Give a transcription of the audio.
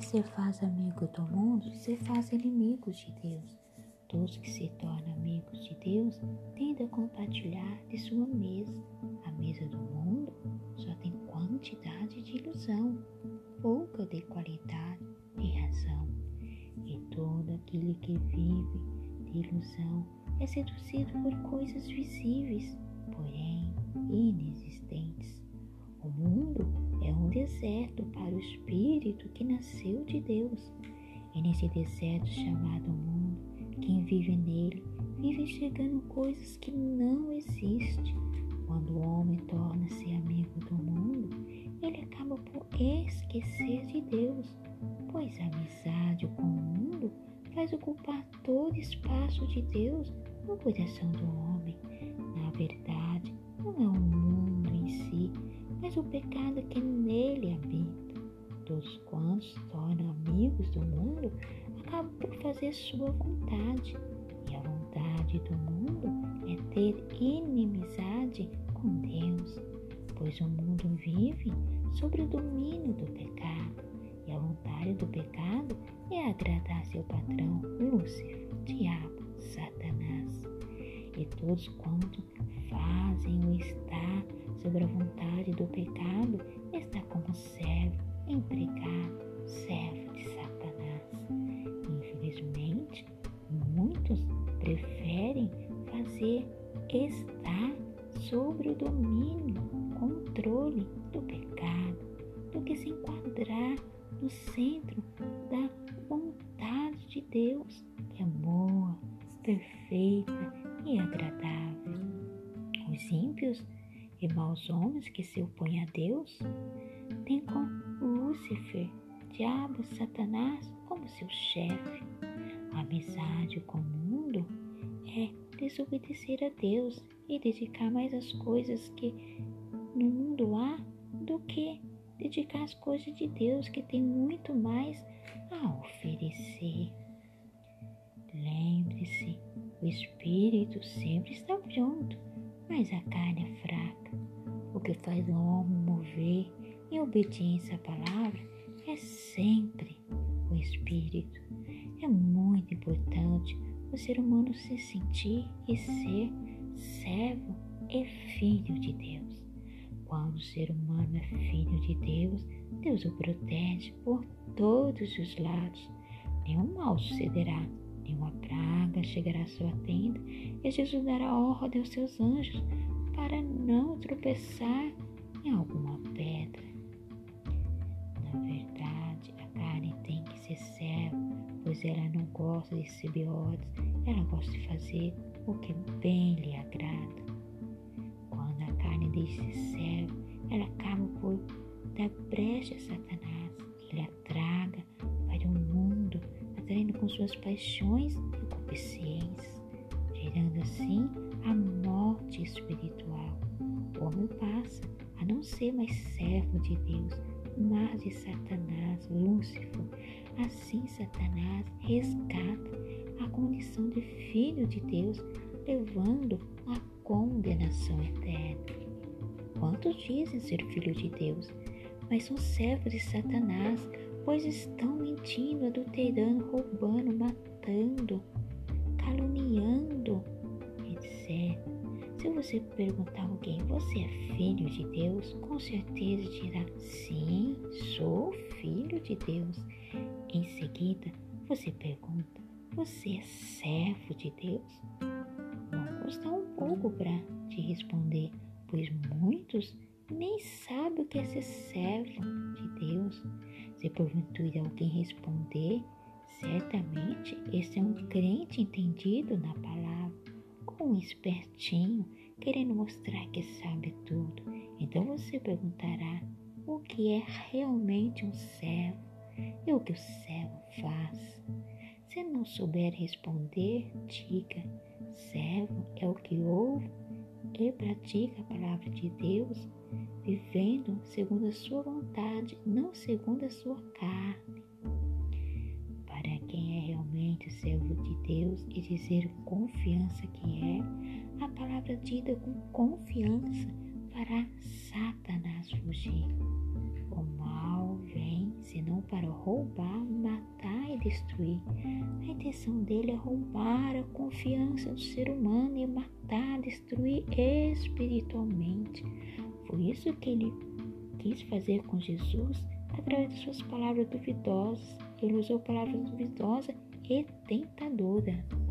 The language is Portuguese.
se faz amigo do mundo, se faz inimigos de Deus. Todos que se tornam amigos de Deus tendem a compartilhar de sua mesa. A mesa do mundo só tem quantidade de ilusão, pouca de qualidade e razão. E todo aquele que vive de ilusão é seduzido por coisas visíveis, porém deserto para o espírito que nasceu de Deus. E nesse deserto chamado mundo, quem vive nele vive enxergando coisas que não existem. Quando o homem torna-se amigo do mundo, ele acaba por esquecer de Deus, pois a amizade com o mundo faz ocupar todo espaço de Deus no coração do homem. Na verdade, não é o mundo mas o pecado que nele habita. Todos quantos tornam amigos do mundo acabam por fazer sua vontade, e a vontade do mundo é ter inimizade com Deus, pois o mundo vive sobre o domínio do pecado, e a vontade do pecado é agradar seu patrão, Lúcifer, diabo, Satanás. E todos quanto fazem o estar sobre a vontade do pecado está como servo, empregado, servo de Satanás. Infelizmente, muitos preferem fazer estar sobre o domínio, controle do pecado, do que se enquadrar no centro da vontade de Deus, que é boa, perfeita e agradável. Os ímpios e maus homens que se opõem a Deus têm com Lúcifer, diabo, Satanás como seu chefe. A amizade com o mundo é desobedecer a Deus e dedicar mais às coisas que no mundo há do que dedicar às coisas de Deus que tem muito mais a oferecer. O Espírito sempre está junto, mas a carne é fraca. O que faz o homem mover em obediência à palavra é sempre o Espírito. É muito importante o ser humano se sentir e ser servo e filho de Deus. Quando o ser humano é filho de Deus, Deus o protege por todos os lados. Nenhum mal sucederá, nenhuma praga chegará à sua tenda, e Jesus dará ordem aos seus anjos para não tropeçar em alguma pedra. Na verdade, a carne tem que ser serva, pois ela não gosta de ordens, ela gosta de fazer o que bem lhe agrada. Quando a carne deixa ser serva, ela acaba por dar brecha a Satanás, ele a traga para o mundo, atraindo com suas paixões concupiscências, gerando assim a morte espiritual. O homem passa a não ser mais servo de Deus, mas de Satanás, Lúcifer. Assim, Satanás resgata a condição de filho de Deus, levando à condenação eterna. Quantos dizem ser filho de Deus, mas são servos de Satanás, pois estão mentindo, adulterando, roubando, matando, caluniando, etc. Se você perguntar a alguém, você é filho de Deus? Com certeza dirá, sim, sou filho de Deus. Em seguida, você pergunta, você é servo de Deus? Vão custar um pouco para te responder, pois muitos nem sabem o que é ser servo de Deus. Se porventura alguém responder, certamente esse é um crente entendido na palavra, um espertinho, querendo mostrar que sabe tudo. Então você perguntará o que é realmente um servo e o que o servo faz. Se não souber responder, diga: servo é o que ouve e pratica a palavra de Deus, vivendo segundo a sua vontade, não segundo a sua carne. Quem é realmente servo de Deus e dizer com confiança que é, a palavra dita com confiança fará Satanás fugir. O mal vem senão para roubar, matar e destruir. A intenção dele é roubar a confiança do ser humano e matar, destruir espiritualmente. Foi isso que ele quis fazer com Jesus através de suas palavras duvidosas. Ele usou palavras duvidosas e tentadoras.